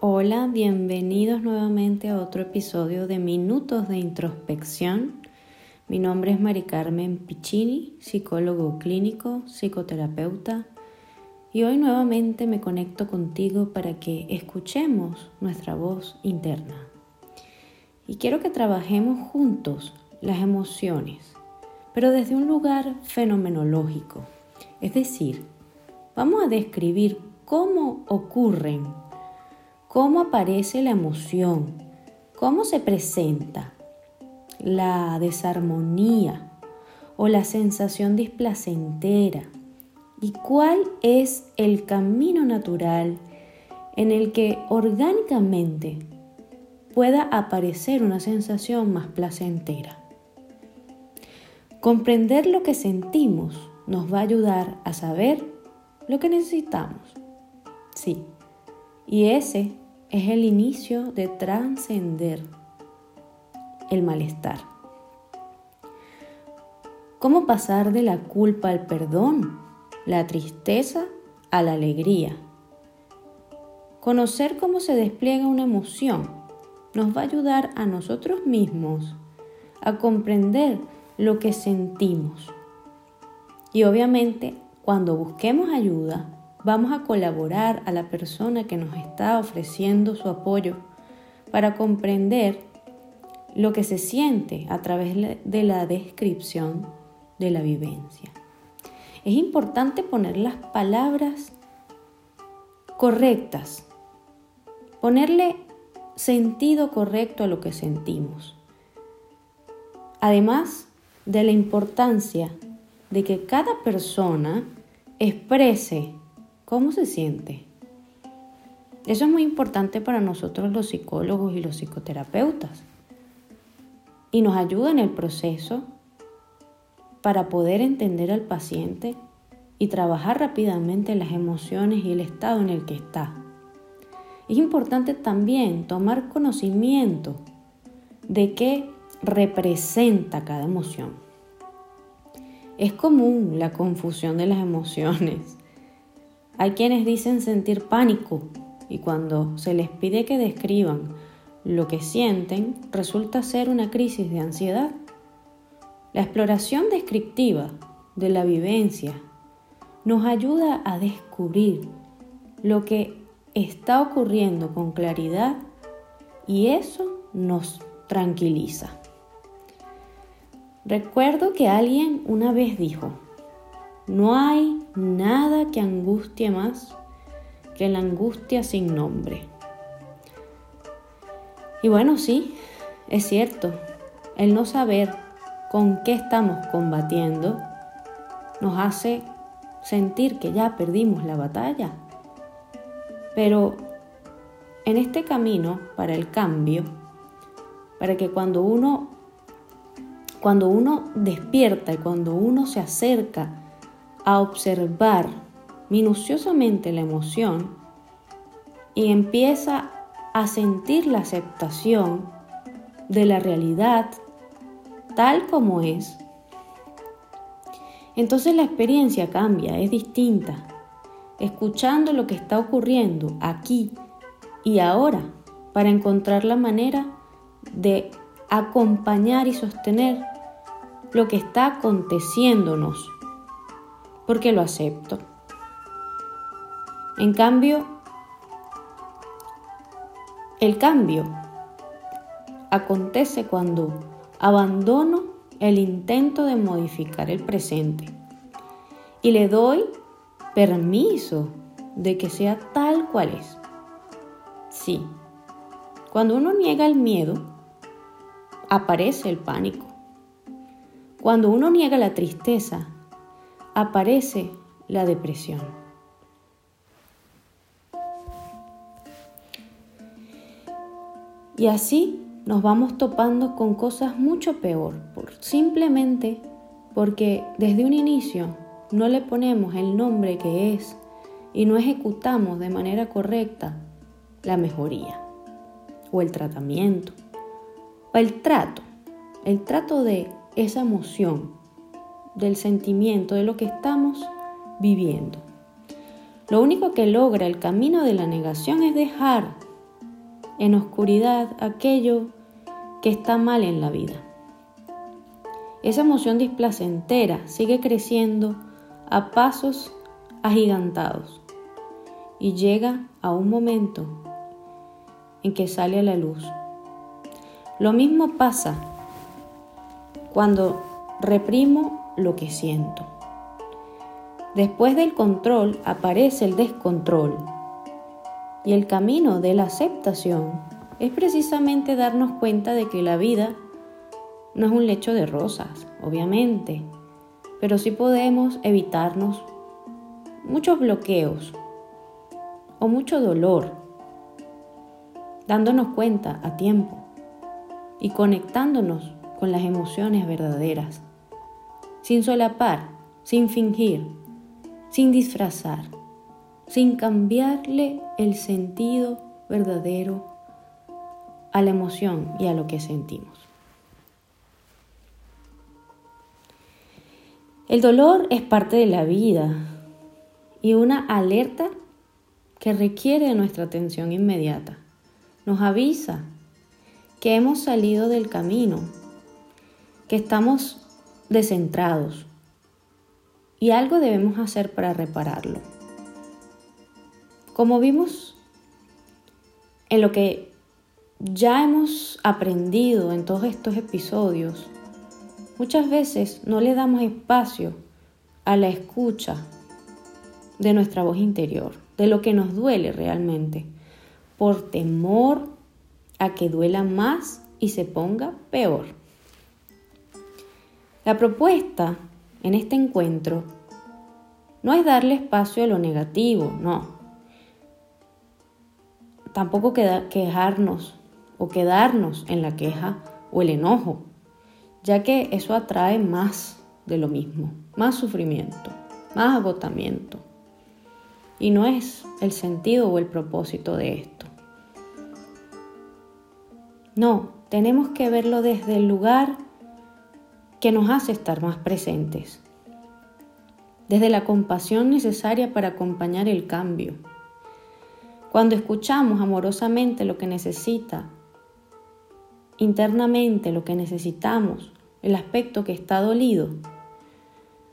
Hola, bienvenidos nuevamente a otro episodio de Minutos de Introspección. Mi nombre es Mari Carmen Piccini, psicólogo clínico, psicoterapeuta, y hoy nuevamente me conecto contigo para que escuchemos nuestra voz interna. Y quiero que trabajemos juntos las emociones, pero desde un lugar fenomenológico. Es decir, vamos a describir cómo ocurren cómo aparece la emoción, cómo se presenta la desarmonía o la sensación displacentera y cuál es el camino natural en el que orgánicamente pueda aparecer una sensación más placentera. Comprender lo que sentimos nos va a ayudar a saber lo que necesitamos. Sí, y ese es el inicio de trascender el malestar. ¿Cómo pasar de la culpa al perdón, la tristeza a la alegría? Conocer cómo se despliega una emoción nos va a ayudar a nosotros mismos a comprender lo que sentimos. Y obviamente, cuando busquemos ayuda, Vamos a colaborar a la persona que nos está ofreciendo su apoyo para comprender lo que se siente a través de la descripción de la vivencia. Es importante poner las palabras correctas, ponerle sentido correcto a lo que sentimos. Además de la importancia de que cada persona exprese ¿Cómo se siente? Eso es muy importante para nosotros los psicólogos y los psicoterapeutas. Y nos ayuda en el proceso para poder entender al paciente y trabajar rápidamente las emociones y el estado en el que está. Es importante también tomar conocimiento de qué representa cada emoción. Es común la confusión de las emociones hay quienes dicen sentir pánico y cuando se les pide que describan lo que sienten, resulta ser una crisis de ansiedad. La exploración descriptiva de la vivencia nos ayuda a descubrir lo que está ocurriendo con claridad y eso nos tranquiliza. Recuerdo que alguien una vez dijo, no hay nada que angustie más que la angustia sin nombre. Y bueno, sí, es cierto, el no saber con qué estamos combatiendo nos hace sentir que ya perdimos la batalla. Pero en este camino para el cambio, para que cuando uno cuando uno despierta y cuando uno se acerca a observar minuciosamente la emoción y empieza a sentir la aceptación de la realidad tal como es, entonces la experiencia cambia, es distinta. Escuchando lo que está ocurriendo aquí y ahora para encontrar la manera de acompañar y sostener lo que está aconteciéndonos porque lo acepto. En cambio, el cambio acontece cuando abandono el intento de modificar el presente y le doy permiso de que sea tal cual es. Sí, cuando uno niega el miedo, aparece el pánico. Cuando uno niega la tristeza, aparece la depresión. Y así nos vamos topando con cosas mucho peor, por, simplemente porque desde un inicio no le ponemos el nombre que es y no ejecutamos de manera correcta la mejoría o el tratamiento o el trato, el trato de esa emoción del sentimiento, de lo que estamos viviendo. Lo único que logra el camino de la negación es dejar en oscuridad aquello que está mal en la vida. Esa emoción displacentera sigue creciendo a pasos agigantados y llega a un momento en que sale a la luz. Lo mismo pasa cuando reprimo lo que siento. Después del control aparece el descontrol y el camino de la aceptación es precisamente darnos cuenta de que la vida no es un lecho de rosas, obviamente, pero sí podemos evitarnos muchos bloqueos o mucho dolor, dándonos cuenta a tiempo y conectándonos con las emociones verdaderas, sin solapar, sin fingir, sin disfrazar, sin cambiarle el sentido verdadero a la emoción y a lo que sentimos. El dolor es parte de la vida y una alerta que requiere nuestra atención inmediata. Nos avisa que hemos salido del camino, que estamos descentrados y algo debemos hacer para repararlo. Como vimos en lo que ya hemos aprendido en todos estos episodios, muchas veces no le damos espacio a la escucha de nuestra voz interior, de lo que nos duele realmente, por temor a que duela más y se ponga peor. La propuesta en este encuentro no es darle espacio a lo negativo, no. Tampoco quejarnos o quedarnos en la queja o el enojo, ya que eso atrae más de lo mismo, más sufrimiento, más agotamiento. Y no es el sentido o el propósito de esto. No, tenemos que verlo desde el lugar que nos hace estar más presentes, desde la compasión necesaria para acompañar el cambio. Cuando escuchamos amorosamente lo que necesita, internamente lo que necesitamos, el aspecto que está dolido,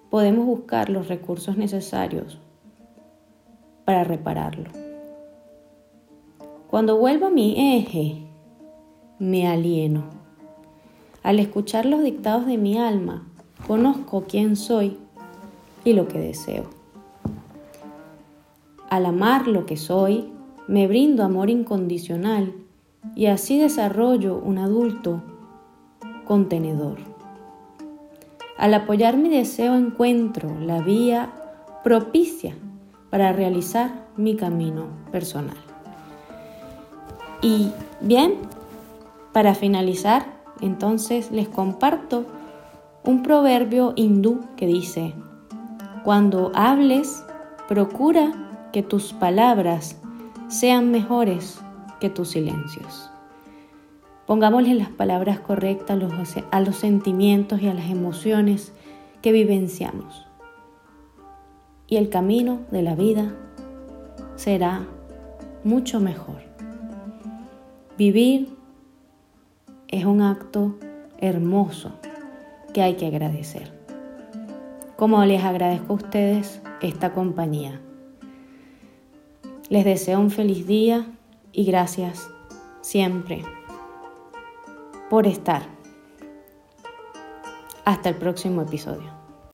podemos buscar los recursos necesarios para repararlo. Cuando vuelvo a mi eje, me alieno. Al escuchar los dictados de mi alma, conozco quién soy y lo que deseo. Al amar lo que soy, me brindo amor incondicional y así desarrollo un adulto contenedor. Al apoyar mi deseo encuentro la vía propicia para realizar mi camino personal. Y bien, para finalizar, entonces les comparto un proverbio hindú que dice, cuando hables, procura que tus palabras sean mejores que tus silencios. Pongámosle las palabras correctas a los, sentimientos y a las emociones que vivenciamos. Y el camino de la vida será mucho mejor. Vivir es un acto hermoso que hay que agradecer. Como les agradezco a ustedes esta compañía. Les deseo un feliz día y gracias siempre por estar. Hasta el próximo episodio.